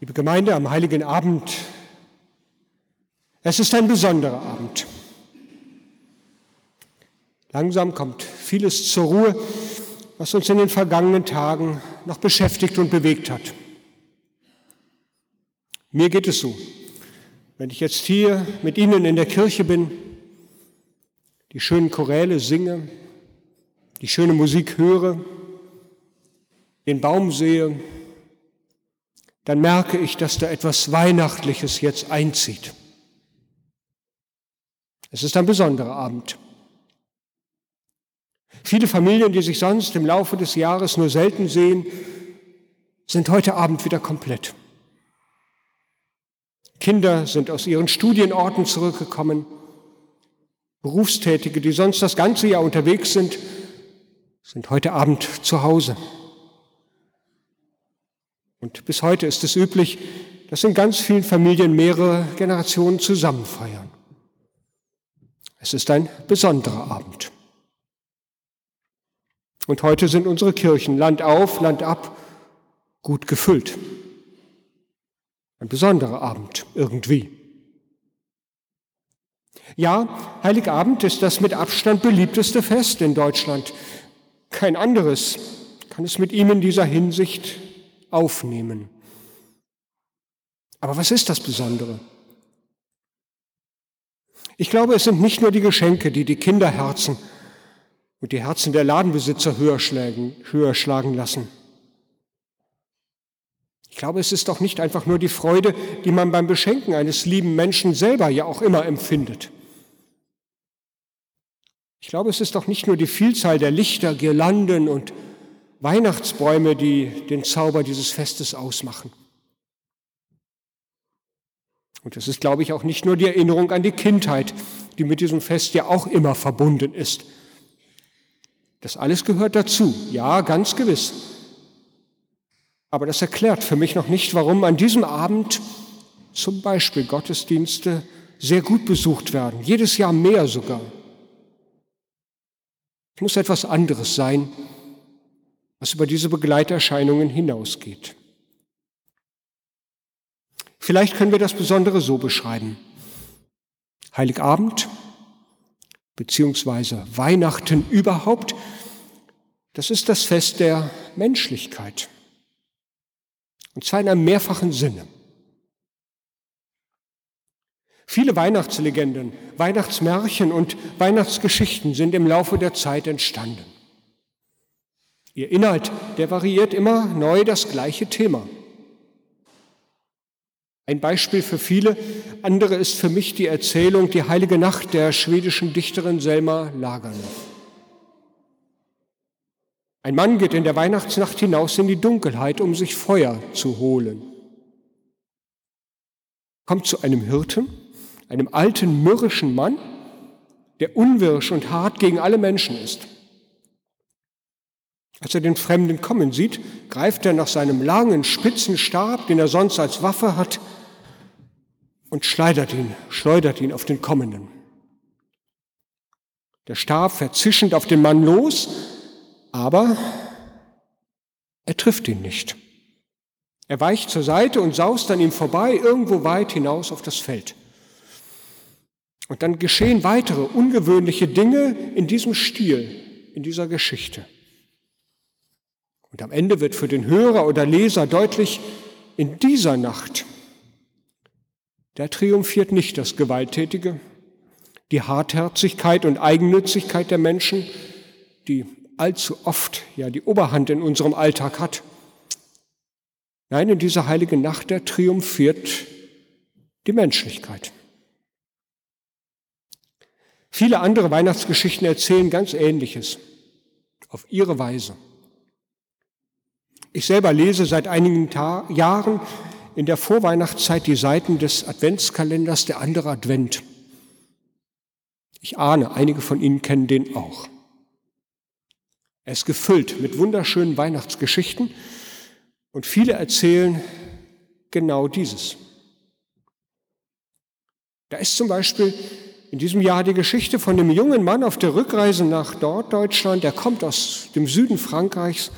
Liebe Gemeinde, am heiligen Abend, es ist ein besonderer Abend. Langsam kommt vieles zur Ruhe, was uns in den vergangenen Tagen noch beschäftigt und bewegt hat. Mir geht es so, wenn ich jetzt hier mit Ihnen in der Kirche bin, die schönen Choräle singe, die schöne Musik höre, den Baum sehe, dann merke ich, dass da etwas Weihnachtliches jetzt einzieht. Es ist ein besonderer Abend. Viele Familien, die sich sonst im Laufe des Jahres nur selten sehen, sind heute Abend wieder komplett. Kinder sind aus ihren Studienorten zurückgekommen. Berufstätige, die sonst das ganze Jahr unterwegs sind, sind heute Abend zu Hause. Und bis heute ist es üblich, dass in ganz vielen Familien mehrere Generationen zusammen feiern. Es ist ein besonderer Abend. Und heute sind unsere Kirchen Land auf, Land ab gut gefüllt. Ein besonderer Abend irgendwie. Ja, Heiligabend ist das mit Abstand beliebteste Fest in Deutschland. Kein anderes kann es mit ihm in dieser Hinsicht aufnehmen. Aber was ist das Besondere? Ich glaube, es sind nicht nur die Geschenke, die die Kinderherzen und die Herzen der Ladenbesitzer höher schlagen, höher schlagen lassen. Ich glaube, es ist doch nicht einfach nur die Freude, die man beim Beschenken eines lieben Menschen selber ja auch immer empfindet. Ich glaube, es ist doch nicht nur die Vielzahl der Lichter, Girlanden und Weihnachtsbäume, die den Zauber dieses Festes ausmachen. Und es ist, glaube ich, auch nicht nur die Erinnerung an die Kindheit, die mit diesem Fest ja auch immer verbunden ist. Das alles gehört dazu, ja, ganz gewiss. Aber das erklärt für mich noch nicht, warum an diesem Abend zum Beispiel Gottesdienste sehr gut besucht werden, jedes Jahr mehr sogar. Es muss etwas anderes sein, was über diese Begleiterscheinungen hinausgeht. Vielleicht können wir das Besondere so beschreiben. Heiligabend beziehungsweise Weihnachten überhaupt, das ist das Fest der Menschlichkeit. Und zwar in einem mehrfachen Sinne. Viele Weihnachtslegenden, Weihnachtsmärchen und Weihnachtsgeschichten sind im Laufe der Zeit entstanden. Ihr Inhalt, der variiert immer neu das gleiche Thema. Ein Beispiel für viele andere ist für mich die Erzählung Die heilige Nacht der schwedischen Dichterin Selma Lagerlöf. Ein Mann geht in der Weihnachtsnacht hinaus in die Dunkelheit, um sich Feuer zu holen. Kommt zu einem Hirten, einem alten, mürrischen Mann, der unwirsch und hart gegen alle Menschen ist. Als er den Fremden kommen sieht, greift er nach seinem langen, spitzen Stab, den er sonst als Waffe hat, und schleudert ihn, schleudert ihn auf den Kommenden. Der Stab fährt zischend auf den Mann los, aber er trifft ihn nicht. Er weicht zur Seite und saust an ihm vorbei, irgendwo weit hinaus auf das Feld. Und dann geschehen weitere ungewöhnliche Dinge in diesem Stil, in dieser Geschichte. Und am Ende wird für den Hörer oder Leser deutlich, in dieser Nacht da triumphiert nicht das Gewalttätige, die Hartherzigkeit und Eigennützigkeit der Menschen, die allzu oft ja die Oberhand in unserem Alltag hat. Nein, in dieser heiligen Nacht, da triumphiert die Menschlichkeit. Viele andere Weihnachtsgeschichten erzählen ganz Ähnliches, auf ihre Weise. Ich selber lese seit einigen Ta Jahren in der Vorweihnachtszeit die Seiten des Adventskalenders Der andere Advent. Ich ahne, einige von Ihnen kennen den auch. Er ist gefüllt mit wunderschönen Weihnachtsgeschichten und viele erzählen genau dieses. Da ist zum Beispiel in diesem Jahr die Geschichte von dem jungen Mann auf der Rückreise nach Norddeutschland. Der kommt aus dem Süden Frankreichs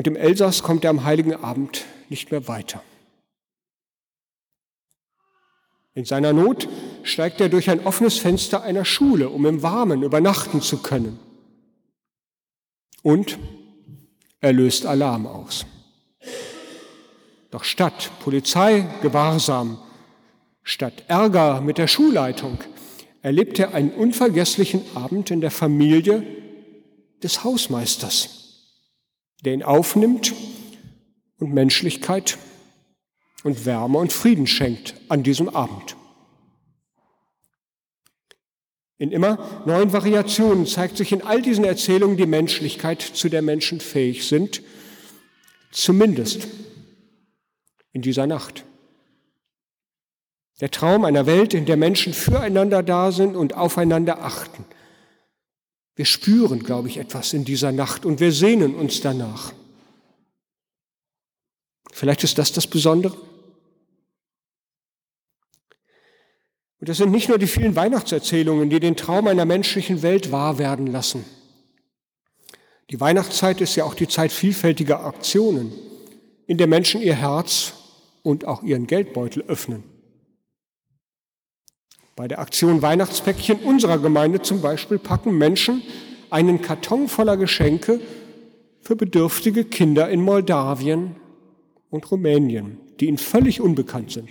und im Elsass kommt er am heiligen Abend nicht mehr weiter. In seiner Not steigt er durch ein offenes Fenster einer Schule, um im Warmen übernachten zu können. Und er löst Alarm aus. Doch statt Polizei, Gewahrsam, statt Ärger mit der Schulleitung, erlebt er einen unvergesslichen Abend in der Familie des Hausmeisters, der ihn aufnimmt und Menschlichkeit und Wärme und Frieden schenkt an diesem Abend. In immer neuen Variationen zeigt sich in all diesen Erzählungen die Menschlichkeit, zu der Menschen fähig sind, zumindest in dieser Nacht. Der Traum einer Welt, in der Menschen füreinander da sind und aufeinander achten. Wir spüren, glaube ich, etwas in dieser Nacht und wir sehnen uns danach. Vielleicht ist das das Besondere. Und das sind nicht nur die vielen Weihnachtserzählungen, die den Traum einer menschlichen Welt wahr werden lassen. Die Weihnachtszeit ist ja auch die Zeit vielfältiger Aktionen, in der Menschen ihr Herz und auch ihren Geldbeutel öffnen. Bei der Aktion Weihnachtspäckchen unserer Gemeinde zum Beispiel packen Menschen einen Karton voller Geschenke für bedürftige Kinder in Moldawien und Rumänien, die ihnen völlig unbekannt sind.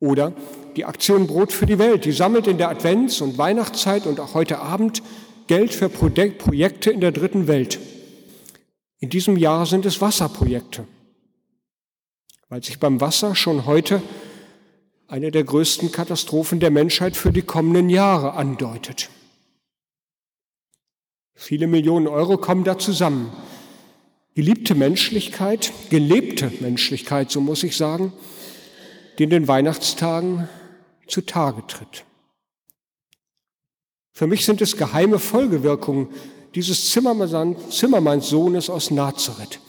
Oder die Aktion Brot für die Welt, die sammelt in der Advents- und Weihnachtszeit und auch heute Abend Geld für Projekte in der dritten Welt. In diesem Jahr sind es Wasserprojekte, weil sich beim Wasser schon heute eine der größten Katastrophen der Menschheit für die kommenden Jahre andeutet. Viele Millionen Euro kommen da zusammen. Geliebte Menschlichkeit, gelebte Menschlichkeit, so muss ich sagen, die in den Weihnachtstagen zutage tritt. Für mich sind es geheime Folgewirkungen dieses Zimmermannssohnes aus Nazareth,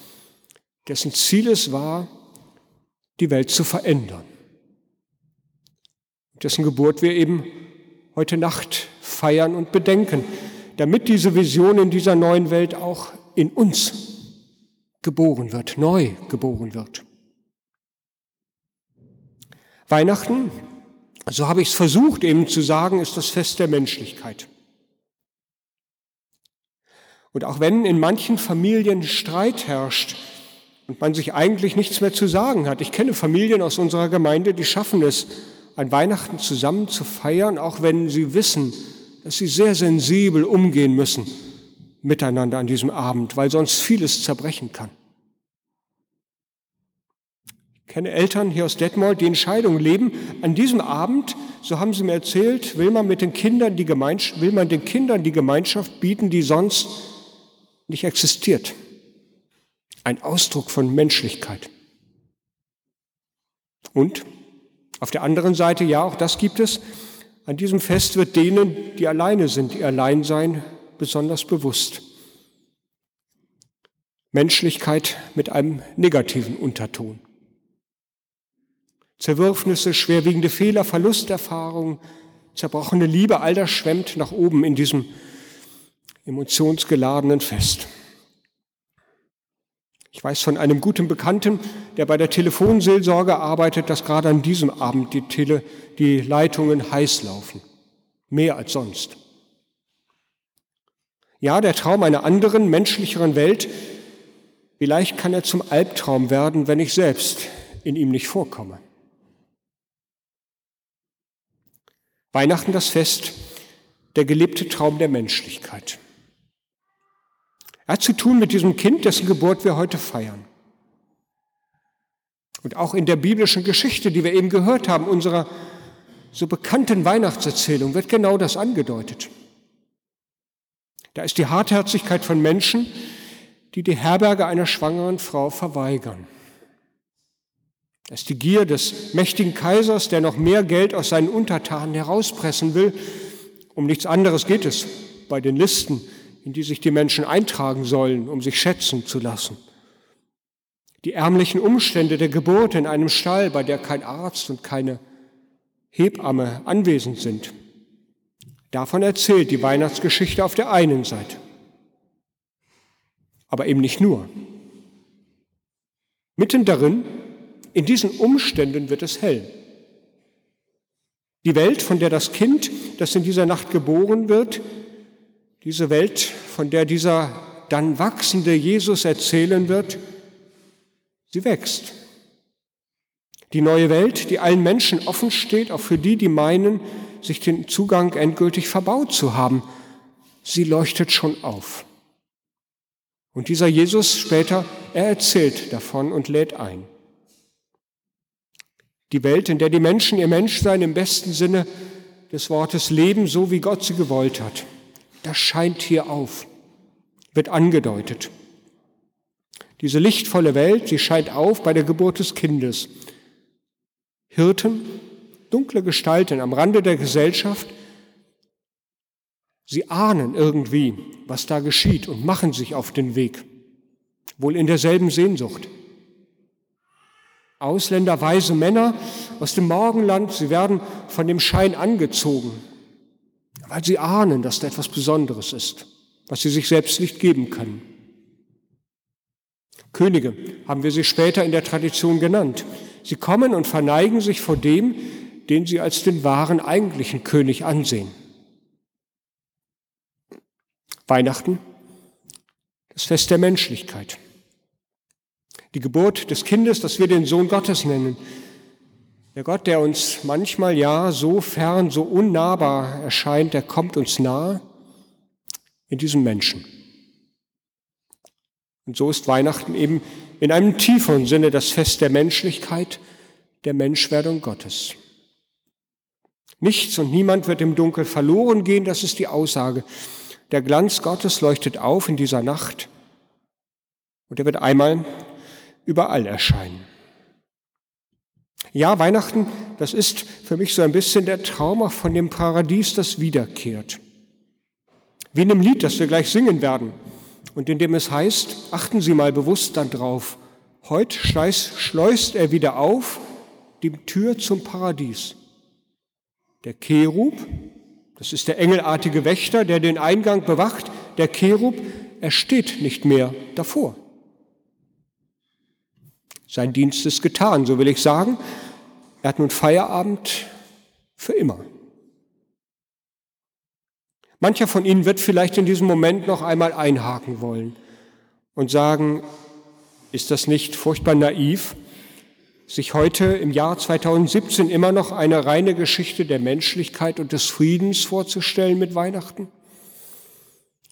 dessen Ziel es war, die Welt zu verändern. Dessen Geburt wir eben heute Nacht feiern und bedenken, damit diese Vision in dieser neuen Welt auch in uns geboren wird, neu geboren wird. Weihnachten, so habe ich es versucht eben zu sagen, ist das Fest der Menschlichkeit. Und auch wenn in manchen Familien Streit herrscht und man sich eigentlich nichts mehr zu sagen hat, ich kenne Familien aus unserer Gemeinde, die schaffen es, ein Weihnachten zusammen zu feiern, auch wenn sie wissen, dass sie sehr sensibel umgehen müssen miteinander an diesem Abend, weil sonst vieles zerbrechen kann kenne Eltern hier aus Detmold, die Entscheidung leben. An diesem Abend, so haben sie mir erzählt, will man mit den Kindern die will man den Kindern die Gemeinschaft bieten, die sonst nicht existiert. Ein Ausdruck von Menschlichkeit. Und auf der anderen Seite, ja, auch das gibt es, an diesem Fest wird denen, die alleine sind, ihr Alleinsein besonders bewusst. Menschlichkeit mit einem negativen Unterton. Zerwürfnisse, schwerwiegende Fehler, Verlusterfahrungen, zerbrochene Liebe, all das schwemmt nach oben in diesem emotionsgeladenen Fest. Ich weiß von einem guten Bekannten, der bei der Telefonseelsorge arbeitet, dass gerade an diesem Abend die, Tele, die Leitungen heiß laufen. Mehr als sonst. Ja, der Traum einer anderen, menschlicheren Welt, vielleicht kann er zum Albtraum werden, wenn ich selbst in ihm nicht vorkomme. Weihnachten das Fest, der gelebte Traum der Menschlichkeit. Hat zu tun mit diesem Kind, dessen Geburt wir heute feiern. Und auch in der biblischen Geschichte, die wir eben gehört haben, unserer so bekannten Weihnachtserzählung, wird genau das angedeutet. Da ist die Hartherzigkeit von Menschen, die die Herberge einer schwangeren Frau verweigern. Das ist die Gier des mächtigen Kaisers, der noch mehr Geld aus seinen Untertanen herauspressen will. Um nichts anderes geht es bei den Listen, in die sich die Menschen eintragen sollen, um sich schätzen zu lassen. Die ärmlichen Umstände der Geburt in einem Stall, bei der kein Arzt und keine Hebamme anwesend sind. Davon erzählt die Weihnachtsgeschichte auf der einen Seite. Aber eben nicht nur. Mitten darin In diesen Umständen wird es hell. Die Welt, von der das Kind, das in dieser Nacht geboren wird, diese Welt, von der dieser dann wachsende Jesus erzählen wird, sie wächst. Die neue Welt, die allen Menschen offen steht, auch für die, die meinen, sich den Zugang endgültig verbaut zu haben, sie leuchtet schon auf. Und dieser Jesus später, er erzählt davon und lädt ein. Die Welt, in der die Menschen ihr Menschsein im besten Sinne des Wortes leben, so wie Gott sie gewollt hat. Das scheint hier auf, wird angedeutet. Diese lichtvolle Welt, sie scheint auf bei der Geburt des Kindes. Hirten, dunkle Gestalten am Rande der Gesellschaft, sie ahnen irgendwie, was da geschieht und machen sich auf den Weg, wohl in derselben Sehnsucht. Ausländer, weise Männer aus dem Morgenland, sie werden von dem Schein angezogen, weil sie ahnen, dass da etwas Besonderes ist, was sie sich selbst nicht geben können. Könige haben wir sie später in der Tradition genannt. Sie kommen und verneigen sich vor dem, den sie als den wahren eigentlichen König ansehen. Weihnachten, das Fest der Menschlichkeit die Geburt des Kindes, das wir den Sohn Gottes nennen. Der Gott, der uns manchmal ja so fern, so unnahbar erscheint, der kommt uns nahe in diesem Menschen. Und so ist Weihnachten eben in einem tieferen Sinne das Fest der Menschlichkeit, der Menschwerdung Gottes. Nichts und niemand wird im Dunkel verloren gehen, das ist die Aussage. Der Glanz Gottes leuchtet auf in dieser Nacht und er wird einmal überall erscheinen. Ja, Weihnachten, das ist für mich so ein bisschen der Traum von dem Paradies, das wiederkehrt. Wie in einem Lied, das wir gleich singen werden und in dem es heißt, achten Sie mal bewusst dann drauf, heute schleust er wieder auf die Tür zum Paradies. Der Cherub, das ist der engelartige Wächter, der den Eingang bewacht, der Cherub, er steht nicht mehr davor. Sein Dienst ist getan, so will ich sagen. Er hat nun Feierabend für immer. Mancher von Ihnen wird vielleicht in diesem Moment noch einmal einhaken wollen und sagen, ist das nicht furchtbar naiv, sich heute im Jahr 2017 immer noch eine reine Geschichte der Menschlichkeit und des Friedens vorzustellen mit Weihnachten?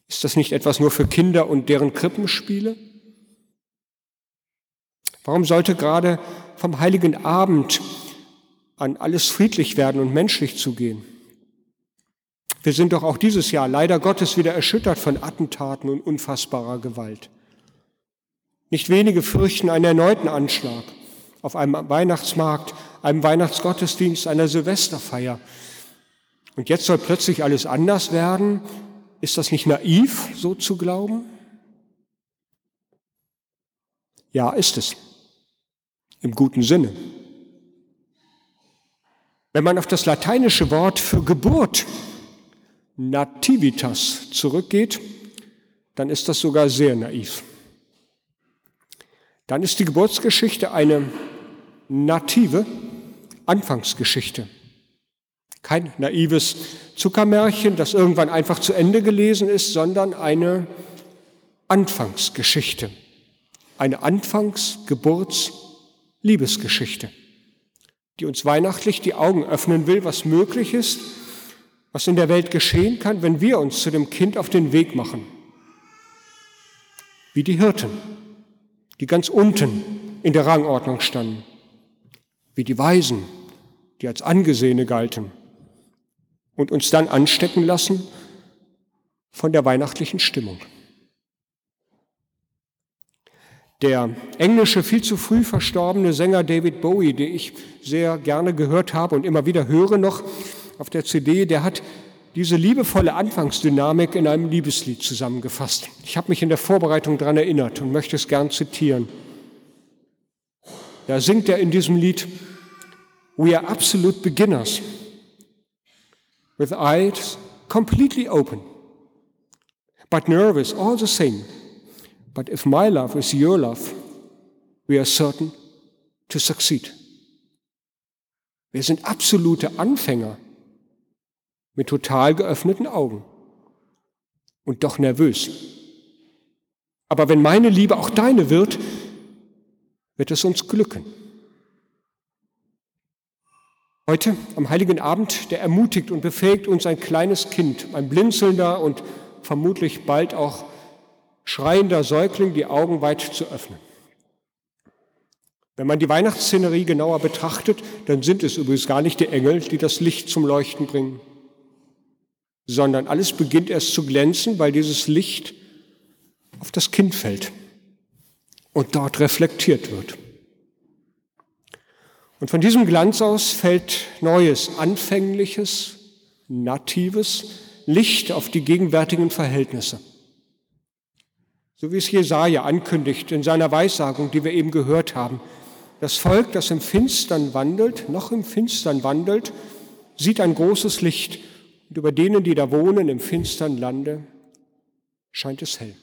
Ist das nicht etwas nur für Kinder und deren Krippenspiele? Warum sollte gerade vom heiligen Abend an alles friedlich werden und menschlich zugehen? Wir sind doch auch dieses Jahr leider Gottes wieder erschüttert von Attentaten und unfassbarer Gewalt. Nicht wenige fürchten einen erneuten Anschlag auf einem Weihnachtsmarkt, einem Weihnachtsgottesdienst, einer Silvesterfeier. Und jetzt soll plötzlich alles anders werden. Ist das nicht naiv, so zu glauben? Ja, ist es im guten Sinne. Wenn man auf das lateinische Wort für Geburt, nativitas, zurückgeht, dann ist das sogar sehr naiv. Dann ist die Geburtsgeschichte eine native Anfangsgeschichte. Kein naives Zuckermärchen, das irgendwann einfach zu Ende gelesen ist, sondern eine Anfangsgeschichte. Eine Anfangsgeburtsgeschichte. Liebesgeschichte, die uns weihnachtlich die Augen öffnen will, was möglich ist, was in der Welt geschehen kann, wenn wir uns zu dem Kind auf den Weg machen. Wie die Hirten, die ganz unten in der Rangordnung standen. Wie die Weisen, die als Angesehene galten und uns dann anstecken lassen von der weihnachtlichen Stimmung. Der englische, viel zu früh verstorbene Sänger David Bowie, den ich sehr gerne gehört habe und immer wieder höre noch auf der CD, der hat diese liebevolle Anfangsdynamik in einem Liebeslied zusammengefasst. Ich habe mich in der Vorbereitung daran erinnert und möchte es gern zitieren. Da singt er in diesem Lied, We are absolute beginners, with eyes completely open, but nervous all the same. But if my love is your love, we are certain to succeed. Wir sind absolute Anfänger mit total geöffneten Augen und doch nervös. Aber wenn meine Liebe auch deine wird, wird es uns glücken. Heute, am heiligen Abend, der ermutigt und befähigt uns ein kleines Kind, ein blinzelnder und vermutlich bald auch schreiender Säugling, die Augen weit zu öffnen. Wenn man die Weihnachtsszenerie genauer betrachtet, dann sind es übrigens gar nicht die Engel, die das Licht zum Leuchten bringen, sondern alles beginnt erst zu glänzen, weil dieses Licht auf das Kind fällt und dort reflektiert wird. Und von diesem Glanz aus fällt neues, anfängliches, natives Licht auf die gegenwärtigen Verhältnisse. So wie es Jesaja ankündigt in seiner Weissagung, die wir eben gehört haben. Das Volk, das im Finstern wandelt, noch im Finstern wandelt, sieht ein großes Licht und über denen, die da wohnen im finstern Lande, scheint es hell.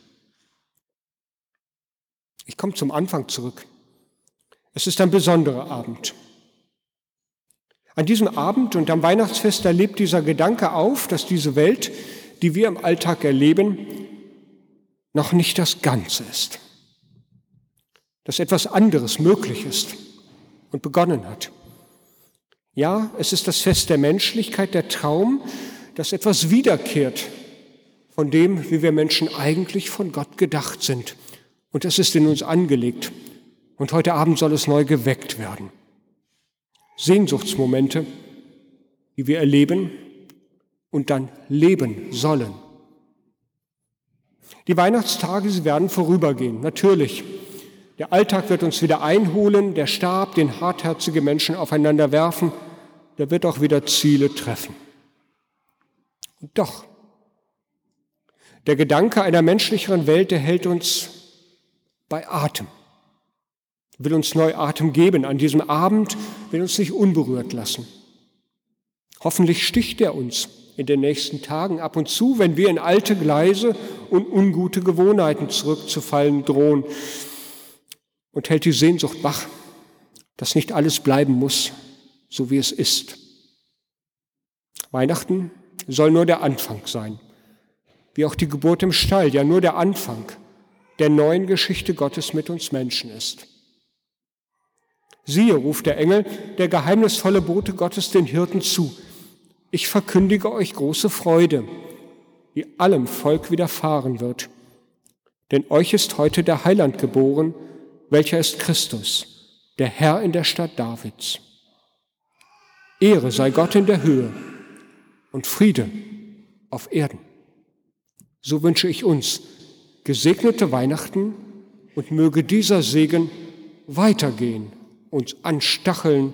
Ich komme zum Anfang zurück. Es ist ein besonderer Abend. An diesem Abend und am Weihnachtsfest erlebt dieser Gedanke auf, dass diese Welt, die wir im Alltag erleben, noch nicht das Ganze ist. Dass etwas anderes möglich ist und begonnen hat. Ja, es ist das Fest der Menschlichkeit, der Traum, dass etwas wiederkehrt von dem, wie wir Menschen eigentlich von Gott gedacht sind. Und es ist in uns angelegt. Und heute Abend soll es neu geweckt werden. Sehnsuchtsmomente, die wir erleben und dann leben sollen. Die Weihnachtstage, sie werden vorübergehen, natürlich. Der Alltag wird uns wieder einholen, der Stab, den hartherzige Menschen aufeinander werfen, der wird auch wieder Ziele treffen. Und doch, der Gedanke einer menschlicheren Welt, der hält uns bei Atem will uns neu Atem geben an diesem Abend, will uns nicht unberührt lassen. Hoffentlich sticht er uns in den nächsten Tagen ab und zu, wenn wir in alte Gleise und ungute Gewohnheiten zurückzufallen drohen und hält die Sehnsucht wach, dass nicht alles bleiben muss, so wie es ist. Weihnachten soll nur der Anfang sein, wie auch die Geburt im Stall ja nur der Anfang der neuen Geschichte Gottes mit uns Menschen ist. Siehe, ruft der Engel, der geheimnisvolle Bote Gottes den Hirten zu. Ich verkündige euch große Freude, die allem Volk widerfahren wird. Denn euch ist heute der Heiland geboren, welcher ist Christus, der Herr in der Stadt Davids. Ehre sei Gott in der Höhe und Friede auf Erden. So wünsche ich uns gesegnete Weihnachten und möge dieser Segen weitergehen uns anstacheln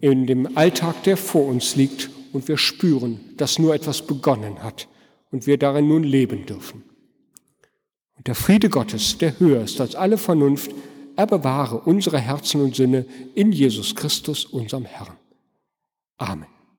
in dem Alltag, der vor uns liegt und wir spüren, dass nur etwas begonnen hat und wir darin nun leben dürfen. Und der Friede Gottes, der höher ist als alle Vernunft, er bewahre unsere Herzen und Sinne in Jesus Christus, unserem Herrn. Amen.